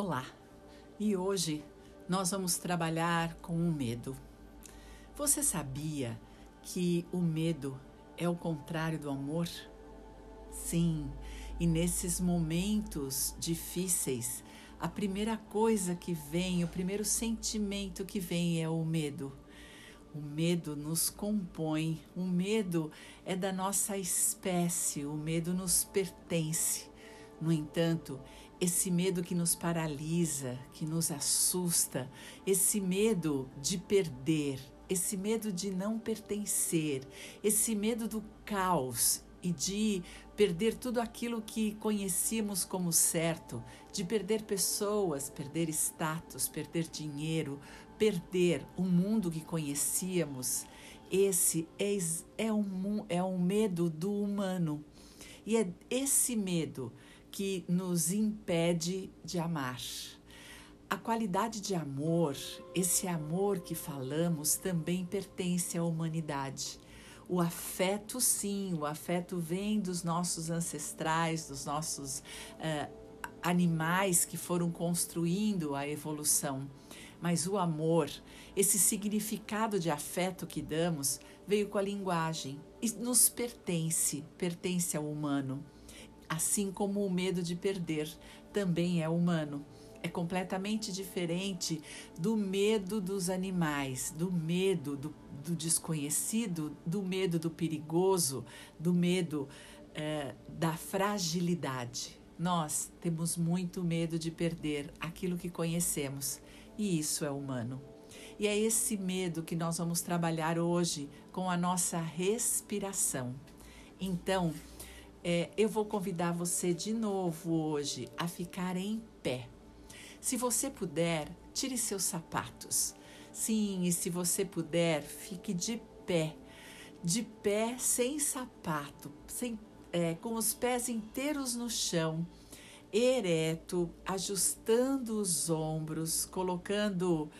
Olá! E hoje nós vamos trabalhar com o medo. Você sabia que o medo é o contrário do amor? Sim, e nesses momentos difíceis, a primeira coisa que vem, o primeiro sentimento que vem é o medo. O medo nos compõe, o medo é da nossa espécie, o medo nos pertence. No entanto, esse medo que nos paralisa, que nos assusta, esse medo de perder, esse medo de não pertencer, esse medo do caos e de perder tudo aquilo que conhecíamos como certo, de perder pessoas, perder status, perder dinheiro, perder o mundo que conhecíamos. Esse é, é, um, é um medo do humano. E é esse medo que nos impede de amar. A qualidade de amor, esse amor que falamos, também pertence à humanidade. O afeto, sim, o afeto vem dos nossos ancestrais, dos nossos uh, animais que foram construindo a evolução. Mas o amor, esse significado de afeto que damos, veio com a linguagem e nos pertence, pertence ao humano assim como o medo de perder também é humano. É completamente diferente do medo dos animais, do medo do, do desconhecido, do medo do perigoso, do medo é, da fragilidade. Nós temos muito medo de perder aquilo que conhecemos e isso é humano. E é esse medo que nós vamos trabalhar hoje com a nossa respiração. Então, é, eu vou convidar você de novo hoje a ficar em pé. Se você puder, tire seus sapatos. Sim, e se você puder, fique de pé. De pé, sem sapato, sem, é, com os pés inteiros no chão, ereto, ajustando os ombros, colocando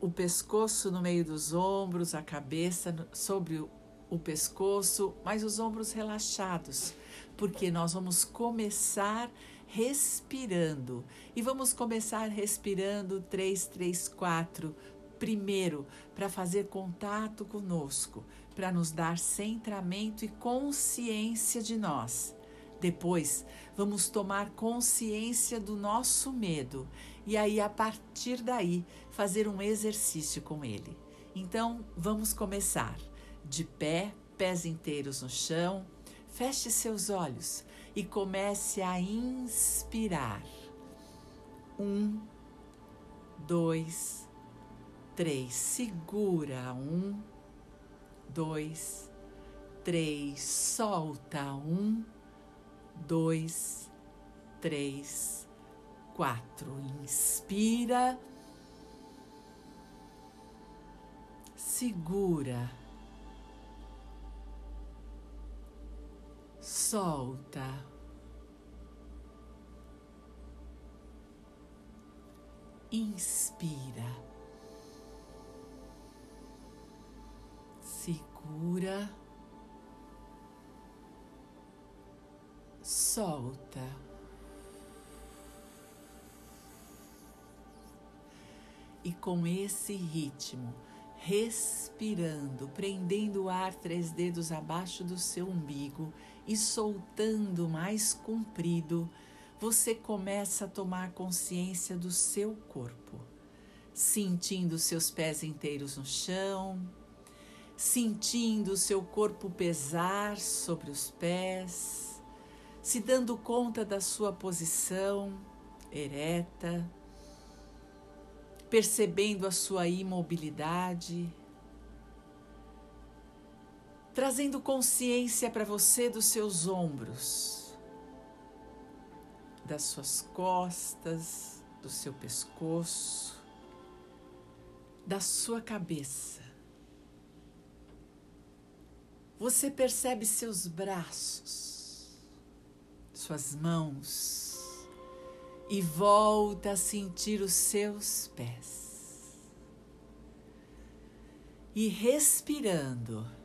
o pescoço no meio dos ombros, a cabeça sobre o, o pescoço, mas os ombros relaxados porque nós vamos começar respirando. E vamos começar respirando 3, 3, 4. Primeiro, para fazer contato conosco, para nos dar centramento e consciência de nós. Depois, vamos tomar consciência do nosso medo e aí, a partir daí, fazer um exercício com ele. Então, vamos começar. De pé, pés inteiros no chão, Feche seus olhos e comece a inspirar. Um, dois, três. Segura. Um, dois, três. Solta. Um, dois, três, quatro. Inspira. Segura solta. Inspira. Segura. Solta. E com esse ritmo, respirando, prendendo o ar três dedos abaixo do seu umbigo e soltando mais comprido, você começa a tomar consciência do seu corpo, sentindo seus pés inteiros no chão, sentindo o seu corpo pesar sobre os pés, se dando conta da sua posição ereta percebendo a sua imobilidade, trazendo consciência para você dos seus ombros, das suas costas, do seu pescoço, da sua cabeça. Você percebe seus braços, suas mãos, e volta a sentir os seus pés. E respirando,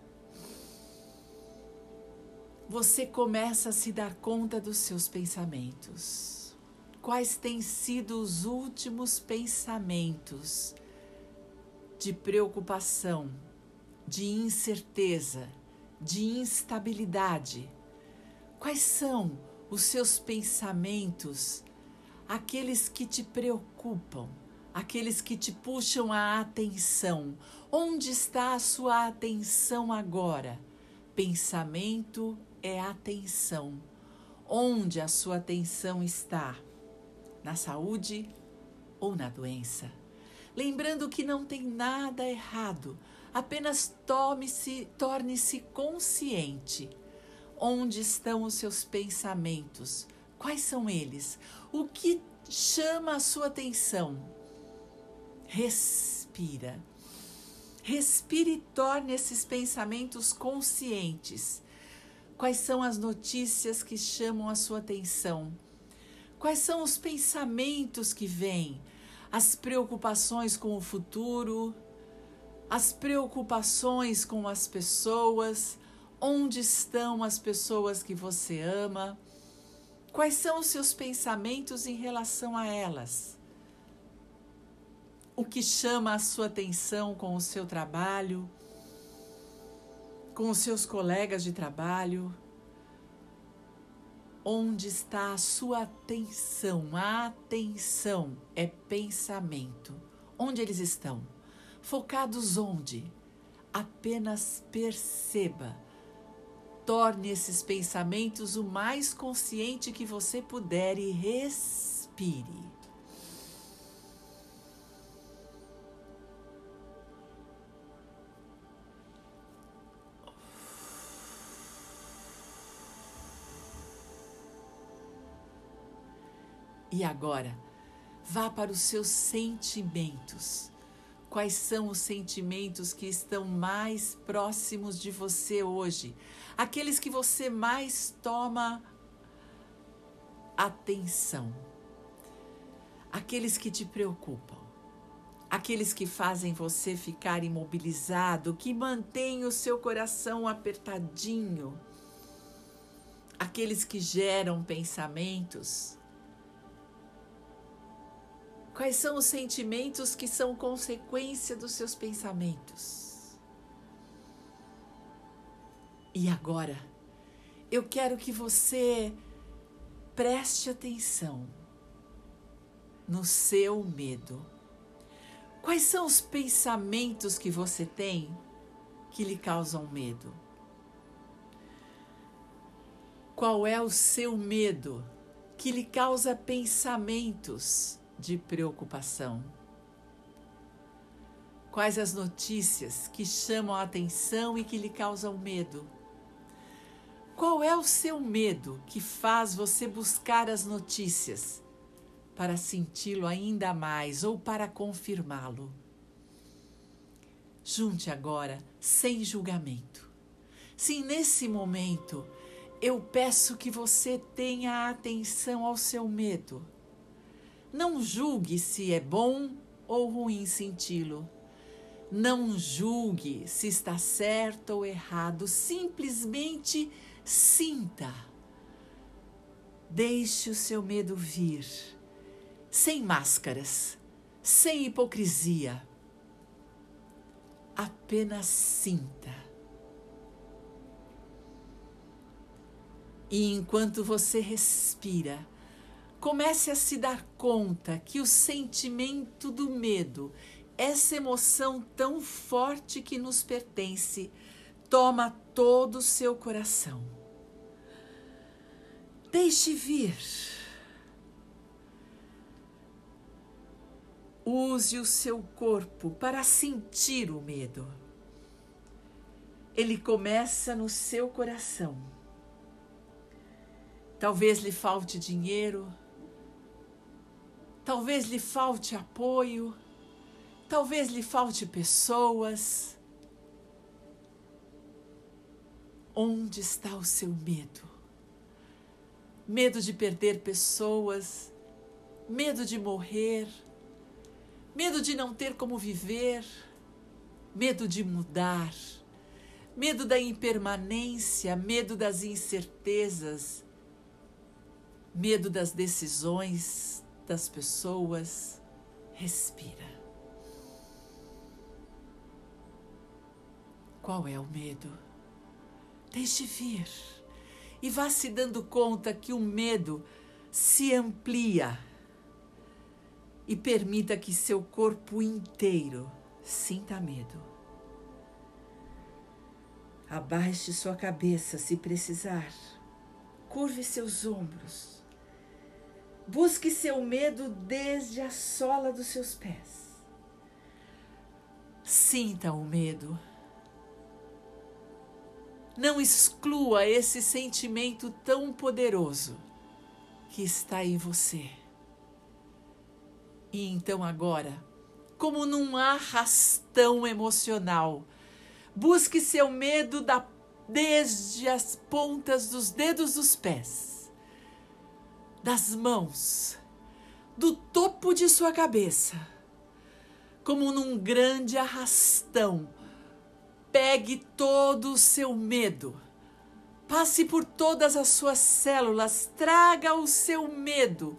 você começa a se dar conta dos seus pensamentos. quais têm sido os últimos pensamentos de preocupação, de incerteza, de instabilidade. Quais são os seus pensamentos, aqueles que te preocupam, aqueles que te puxam a atenção? Onde está a sua atenção agora? Pensamento é atenção. Onde a sua atenção está? Na saúde ou na doença? Lembrando que não tem nada errado, apenas tome-se, torne-se consciente. Onde estão os seus pensamentos? Quais são eles? O que chama a sua atenção? Respira. Respire e torne esses pensamentos conscientes. Quais são as notícias que chamam a sua atenção? Quais são os pensamentos que vêm? As preocupações com o futuro, as preocupações com as pessoas, onde estão as pessoas que você ama? Quais são os seus pensamentos em relação a elas? O que chama a sua atenção com o seu trabalho? Com os seus colegas de trabalho? Onde está a sua atenção? A atenção é pensamento. Onde eles estão? Focados onde? Apenas perceba. Torne esses pensamentos o mais consciente que você puder e respire. E agora, vá para os seus sentimentos. Quais são os sentimentos que estão mais próximos de você hoje? Aqueles que você mais toma atenção. Aqueles que te preocupam. Aqueles que fazem você ficar imobilizado, que mantêm o seu coração apertadinho. Aqueles que geram pensamentos Quais são os sentimentos que são consequência dos seus pensamentos? E agora, eu quero que você preste atenção no seu medo. Quais são os pensamentos que você tem que lhe causam medo? Qual é o seu medo que lhe causa pensamentos de preocupação? Quais as notícias que chamam a atenção e que lhe causam medo? Qual é o seu medo que faz você buscar as notícias para senti-lo ainda mais ou para confirmá-lo? Junte agora, sem julgamento. Sim, nesse momento, eu peço que você tenha atenção ao seu medo não julgue se é bom ou ruim senti-lo. Não julgue se está certo ou errado, simplesmente sinta. Deixe o seu medo vir, sem máscaras, sem hipocrisia. Apenas sinta. E enquanto você respira, Comece a se dar conta que o sentimento do medo, essa emoção tão forte que nos pertence, toma todo o seu coração. Deixe vir. Use o seu corpo para sentir o medo. Ele começa no seu coração. Talvez lhe falte dinheiro, Talvez lhe falte apoio, talvez lhe falte pessoas. Onde está o seu medo? Medo de perder pessoas, medo de morrer, medo de não ter como viver, medo de mudar, medo da impermanência, medo das incertezas, medo das decisões das pessoas. Respira. Qual é o medo? Deixe vir e vá se dando conta que o medo se amplia e permita que seu corpo inteiro sinta medo. Abaixe sua cabeça se precisar. Curve seus ombros. Busque seu medo desde a sola dos seus pés. Sinta o medo. Não exclua esse sentimento tão poderoso que está em você. E então, agora, como num arrastão emocional, busque seu medo da, desde as pontas dos dedos dos pés, das mãos, do topo de sua cabeça, como num grande arrastão Pegue todo o seu medo. Passe por todas as suas células, traga o seu medo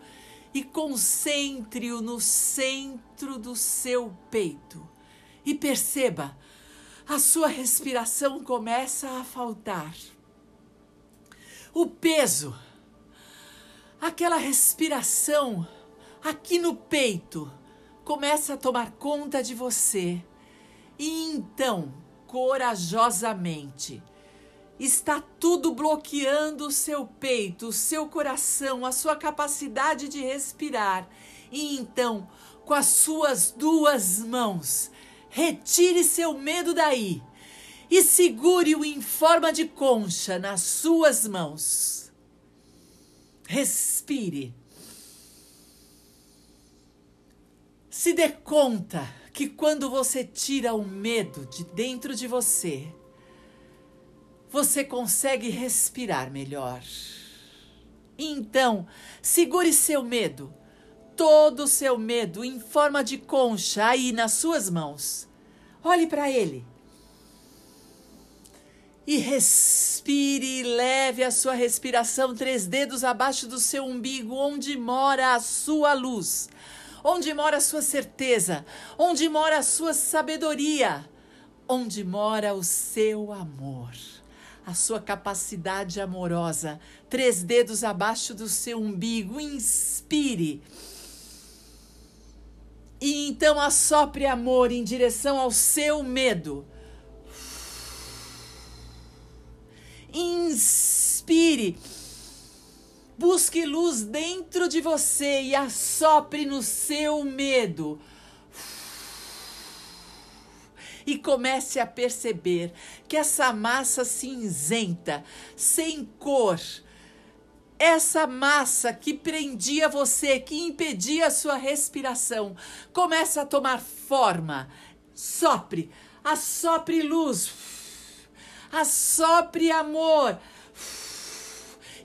e concentre-o no centro do seu peito. E perceba, a sua respiração começa a faltar. O peso, aquela respiração aqui no peito, começa a tomar conta de você. E então, corajosamente. Está tudo bloqueando o seu peito, o seu coração, a sua capacidade de respirar. E então, com as suas duas mãos, retire seu medo daí e segure-o em forma de concha nas suas mãos. Respire. Se dê conta que quando você tira o medo de dentro de você, você consegue respirar melhor. Então, segure seu medo, todo o seu medo em forma de concha aí nas suas mãos. Olhe para ele. E respire leve a sua respiração três dedos abaixo do seu umbigo, onde mora a sua luz onde mora a sua certeza, onde mora a sua sabedoria, onde mora o seu amor, a sua capacidade amorosa. Três dedos abaixo do seu umbigo, inspire. E então assopre amor em direção ao seu medo. Inspire Busque luz dentro de você e assopre no seu medo. E comece a perceber que essa massa cinzenta, sem cor, essa massa que prendia você, que impedia a sua respiração, começa a tomar forma. Sopre, assopre luz, assopre amor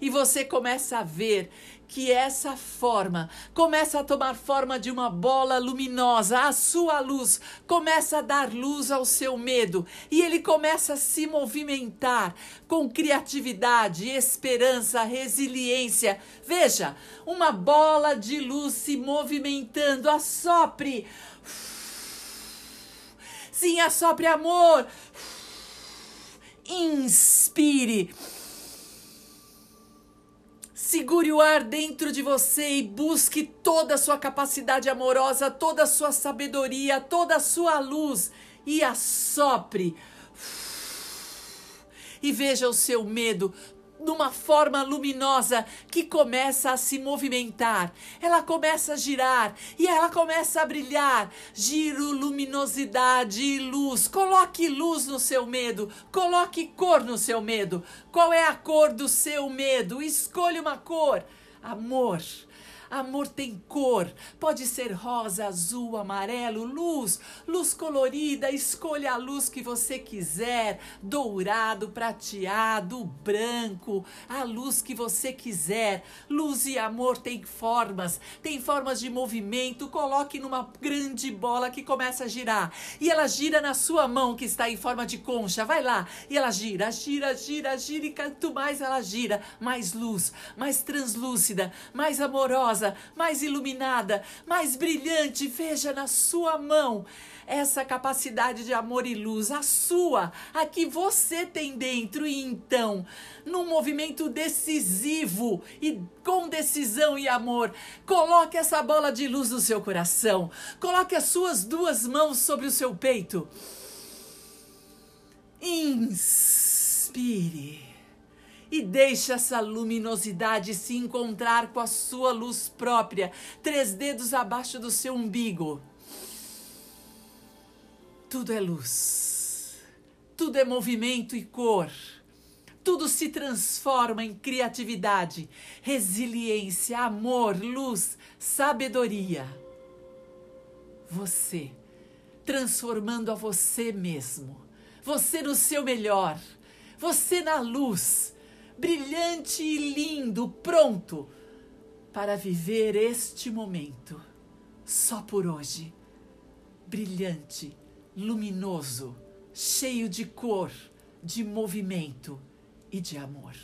e você começa a ver que essa forma começa a tomar forma de uma bola luminosa, a sua luz começa a dar luz ao seu medo e ele começa a se movimentar com criatividade, esperança, resiliência. Veja, uma bola de luz se movimentando, assopre. Sim, assopre amor. Inspire Segure o ar dentro de você e busque toda a sua capacidade amorosa, toda a sua sabedoria, toda a sua luz e assopre. E veja o seu medo numa forma luminosa que começa a se movimentar. Ela começa a girar e ela começa a brilhar. Giro, luminosidade e luz. Coloque luz no seu medo. Coloque cor no seu medo. Qual é a cor do seu medo? Escolha uma cor. Amor. Amor tem cor, pode ser rosa, azul, amarelo, luz, luz colorida. Escolha a luz que você quiser: dourado, prateado, branco, a luz que você quiser. Luz e amor tem formas, tem formas de movimento. Coloque numa grande bola que começa a girar e ela gira na sua mão que está em forma de concha. Vai lá e ela gira, gira, gira, gira e quanto mais ela gira, mais luz, mais translúcida, mais amorosa, mais iluminada, mais brilhante. Veja na sua mão essa capacidade de amor e luz, a sua, a que você tem dentro. E então, num movimento decisivo e com decisão e amor, coloque essa bola de luz no seu coração, coloque as suas duas mãos sobre o seu peito. Inspire e deixe essa luminosidade se encontrar com a sua luz própria, três dedos abaixo do seu umbigo. Tudo é luz, tudo é movimento e cor. Tudo se transforma em criatividade, resiliência, amor, luz, sabedoria. Você, transformando a você mesmo, você no seu melhor, você na luz, brilhante e lindo, pronto para viver este momento, só por hoje, brilhante, luminoso, cheio de cor, de movimento e de amor.